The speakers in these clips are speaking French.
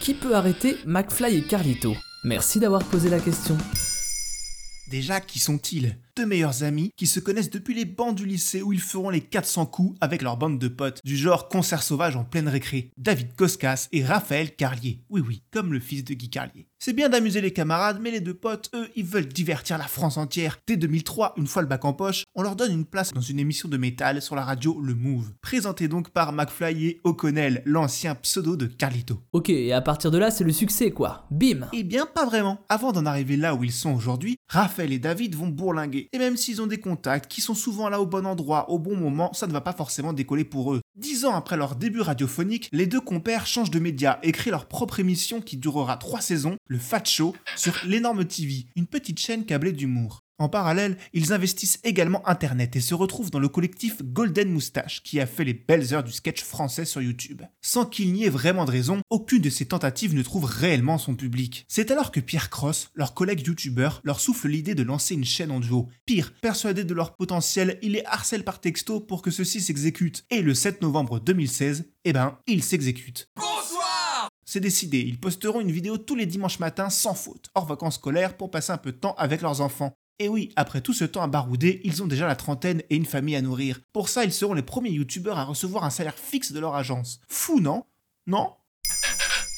Qui peut arrêter McFly et Carlito? Merci d'avoir posé la question. Déjà, qui sont-ils? Deux meilleurs amis qui se connaissent depuis les bancs du lycée où ils feront les 400 coups avec leur bande de potes, du genre concert sauvage en pleine récré. David Koskas et Raphaël Carlier. Oui, oui, comme le fils de Guy Carlier. C'est bien d'amuser les camarades, mais les deux potes, eux, ils veulent divertir la France entière. Dès 2003, une fois le bac en poche, on leur donne une place dans une émission de métal sur la radio Le Move. Présenté donc par McFly et O'Connell, l'ancien pseudo de Carlito. Ok, et à partir de là, c'est le succès quoi. Bim Eh bien, pas vraiment. Avant d'en arriver là où ils sont aujourd'hui, Raphaël et David vont bourlinguer. Et même s'ils ont des contacts qui sont souvent là au bon endroit, au bon moment, ça ne va pas forcément décoller pour eux. Dix ans après leur début radiophonique, les deux compères changent de média et créent leur propre émission qui durera trois saisons, le Fat Show, sur l'énorme TV, une petite chaîne câblée d'humour. En parallèle, ils investissent également Internet et se retrouvent dans le collectif Golden Moustache qui a fait les belles heures du sketch français sur YouTube. Sans qu'il n'y ait vraiment de raison, aucune de ces tentatives ne trouve réellement son public. C'est alors que Pierre Cross, leur collègue youtubeur, leur souffle l'idée de lancer une chaîne en duo. Pire, persuadé de leur potentiel, il les harcèle par texto pour que ceux-ci s'exécutent. Et le 7 novembre 2016, eh ben, ils s'exécutent. C'est décidé, ils posteront une vidéo tous les dimanches matins sans faute, hors vacances scolaires pour passer un peu de temps avec leurs enfants. Et oui, après tout ce temps à barouder, ils ont déjà la trentaine et une famille à nourrir. Pour ça, ils seront les premiers youtubeurs à recevoir un salaire fixe de leur agence. Fou, non? Non?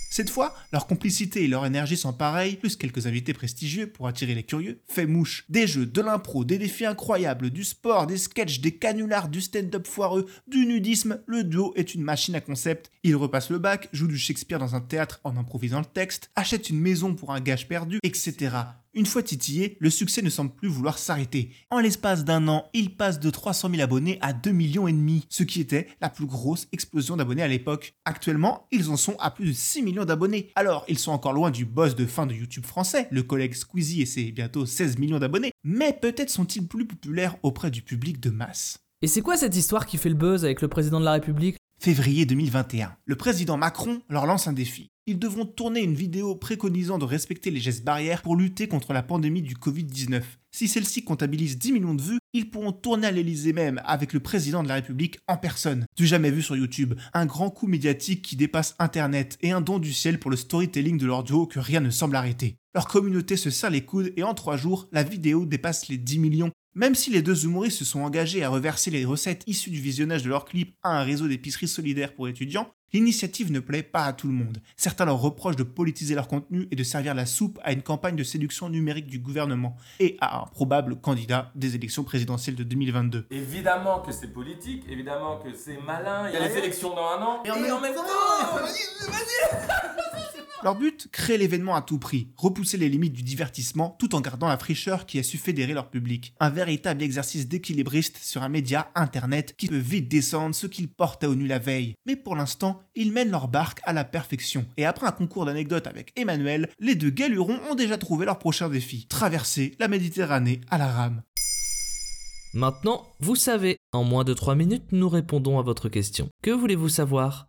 Cette fois, leur complicité et leur énergie sont pareilles, plus quelques invités prestigieux pour attirer les curieux, fait mouche. Des jeux, de l'impro, des défis incroyables, du sport, des sketchs, des canulars, du stand-up foireux, du nudisme, le duo est une machine à concept. Ils repassent le bac, jouent du Shakespeare dans un théâtre en improvisant le texte, achètent une maison pour un gage perdu, etc. Une fois titillé, le succès ne semble plus vouloir s'arrêter. En l'espace d'un an, ils passent de 300 000 abonnés à 2 millions et demi, ce qui était la plus grosse explosion d'abonnés à l'époque. Actuellement, ils en sont à plus de 6 millions d'abonnés. Alors, ils sont encore loin du boss de fin de YouTube français, le collègue Squeezie et ses bientôt 16 millions d'abonnés, mais peut-être sont-ils plus populaires auprès du public de masse. Et c'est quoi cette histoire qui fait le buzz avec le président de la République? Février 2021, le président Macron leur lance un défi. Ils devront tourner une vidéo préconisant de respecter les gestes barrières pour lutter contre la pandémie du Covid-19. Si celle-ci comptabilise 10 millions de vues, ils pourront tourner à l'Elysée même avec le président de la République en personne. Du jamais vu sur YouTube, un grand coup médiatique qui dépasse Internet et un don du ciel pour le storytelling de leur duo que rien ne semble arrêter. Leur communauté se serre les coudes et en 3 jours, la vidéo dépasse les 10 millions même si les deux humoristes se sont engagés à reverser les recettes issues du visionnage de leurs clips à un réseau d'épiceries solidaires pour étudiants, l'initiative ne plaît pas à tout le monde. Certains leur reprochent de politiser leur contenu et de servir la soupe à une campagne de séduction numérique du gouvernement et à un probable candidat des élections présidentielles de 2022. Évidemment que c'est politique, évidemment que c'est malin, il y a les élections dans un an, et en même temps... Leur but, créer l'événement à tout prix, repousser les limites du divertissement tout en gardant la fraîcheur qui a su fédérer leur public. Un véritable exercice d'équilibriste sur un média internet qui peut vite descendre ce qu'ils portaient au nu la veille. Mais pour l'instant, ils mènent leur barque à la perfection. Et après un concours d'anecdotes avec Emmanuel, les deux galurons ont déjà trouvé leur prochain défi, traverser la Méditerranée à la rame. Maintenant, vous savez, en moins de 3 minutes, nous répondons à votre question. Que voulez-vous savoir?